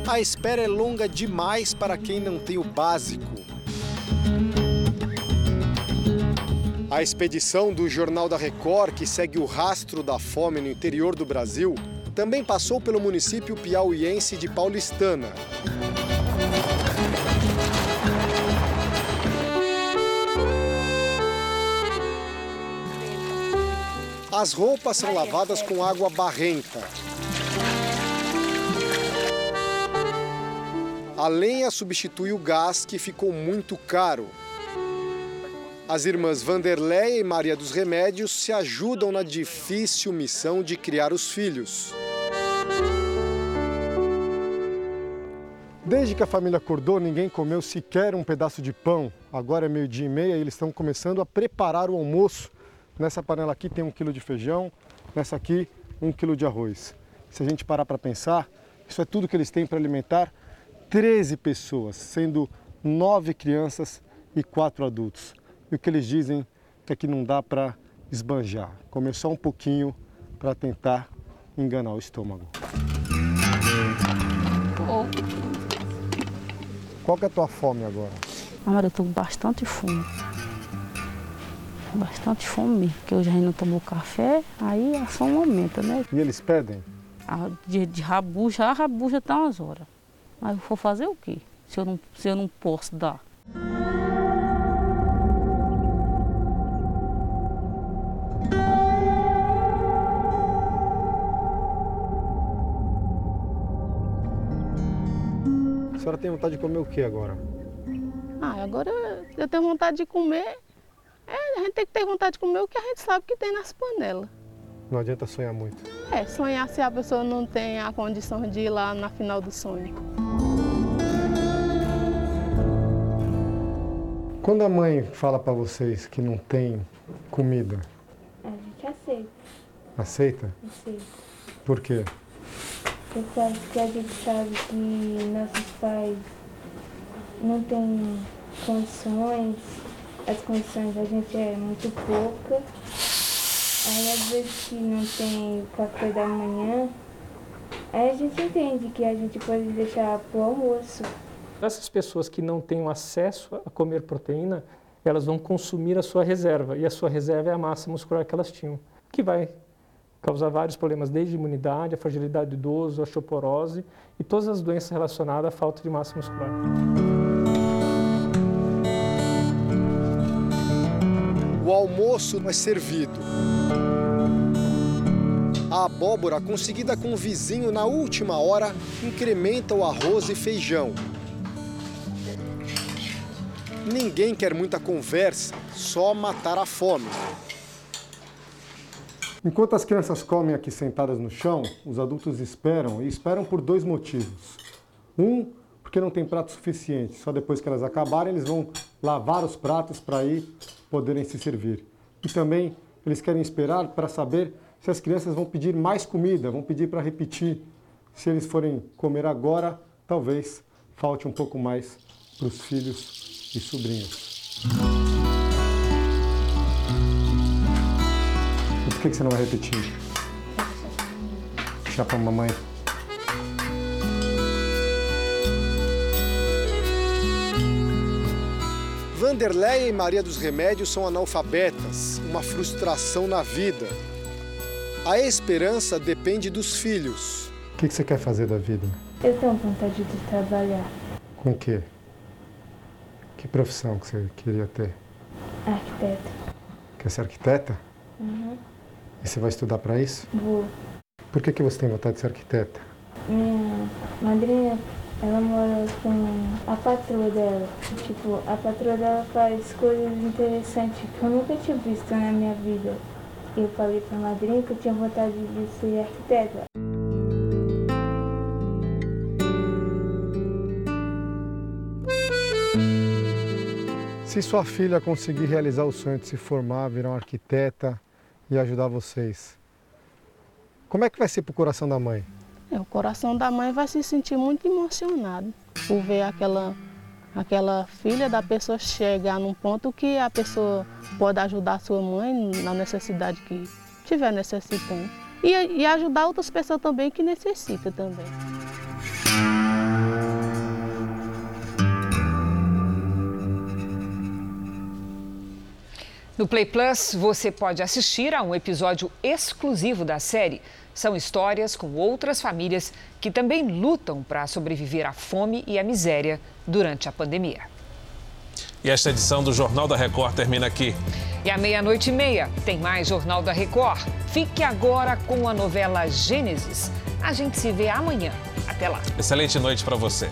A espera é longa demais para quem não tem o básico. A expedição do Jornal da Record, que segue o rastro da fome no interior do Brasil, também passou pelo município piauiense de Paulistana. As roupas são lavadas com água barrenta. A lenha substitui o gás, que ficou muito caro. As irmãs Vanderleia e Maria dos Remédios se ajudam na difícil missão de criar os filhos. Desde que a família acordou, ninguém comeu sequer um pedaço de pão. Agora é meio-dia e meia e eles estão começando a preparar o almoço. Nessa panela aqui tem um quilo de feijão, nessa aqui um quilo de arroz. Se a gente parar para pensar, isso é tudo que eles têm para alimentar 13 pessoas, sendo nove crianças e quatro adultos. E o que eles dizem é que não dá para esbanjar, comer só um pouquinho para tentar enganar o estômago. Qual que é a tua fome agora? Amor, eu tô com bastante fome. Bastante fome mesmo, porque eu já não tomou café, aí a fome aumenta, né? E eles pedem? A, de, de rabuja, a rabuja tá umas horas. Mas eu vou fazer o quê? Se eu não, se eu não posso dar. A senhora tem vontade de comer o que agora? Ah, agora eu tenho vontade de comer. É, a gente tem que ter vontade de comer o que a gente sabe que tem nas panelas. Não adianta sonhar muito. É, sonhar se a pessoa não tem a condição de ir lá na final do sonho. Quando a mãe fala para vocês que não tem comida, A gente aceita. aceita? Aceita. Por quê? Porque a gente sabe que nossos pais não têm condições, as condições da gente é muito pouca. Aí às vezes que não tem o café da manhã, aí a gente entende que a gente pode deixar pro almoço. Essas pessoas que não têm acesso a comer proteína, elas vão consumir a sua reserva, e a sua reserva é a massa muscular que elas tinham, que vai causar vários problemas, desde imunidade, a fragilidade do idoso, a osteoporose e todas as doenças relacionadas à falta de massa muscular. O almoço é servido. A abóbora, conseguida com o vizinho na última hora, incrementa o arroz e feijão. Ninguém quer muita conversa, só matar a fome. Enquanto as crianças comem aqui sentadas no chão, os adultos esperam e esperam por dois motivos. Um, porque não tem prato suficiente. Só depois que elas acabarem, eles vão lavar os pratos para aí poderem se servir. E também eles querem esperar para saber se as crianças vão pedir mais comida, vão pedir para repetir. Se eles forem comer agora, talvez falte um pouco mais para os filhos e sobrinhos. Por que você não vai repetir? Deixar para mamãe. Vanderleia e Maria dos Remédios são analfabetas, uma frustração na vida. A esperança depende dos filhos. O que você quer fazer da vida? Eu tenho vontade de trabalhar. Com o quê? Que profissão que você queria ter? Arquiteto. Quer ser arquiteta? Uhum. E você vai estudar para isso? Vou. Por que, que você tem vontade de ser arquiteta? Minha madrinha, ela mora com a patroa dela. Tipo, a patroa dela faz coisas interessantes que eu nunca tinha visto na minha vida. Eu falei pra madrinha que eu tinha vontade de ser arquiteta. Se sua filha conseguir realizar o sonho de se formar, virar uma arquiteta e ajudar vocês, como é que vai ser pro coração da mãe? É, o coração da mãe vai se sentir muito emocionado por ver aquela, aquela filha da pessoa chegar num ponto que a pessoa pode ajudar a sua mãe na necessidade que estiver necessitando. E, e ajudar outras pessoas também que necessitam também. No Play Plus, você pode assistir a um episódio exclusivo da série. São histórias com outras famílias que também lutam para sobreviver à fome e à miséria durante a pandemia. E esta edição do Jornal da Record termina aqui. E à meia-noite e meia tem mais Jornal da Record. Fique agora com a novela Gênesis. A gente se vê amanhã. Até lá. Excelente noite para você.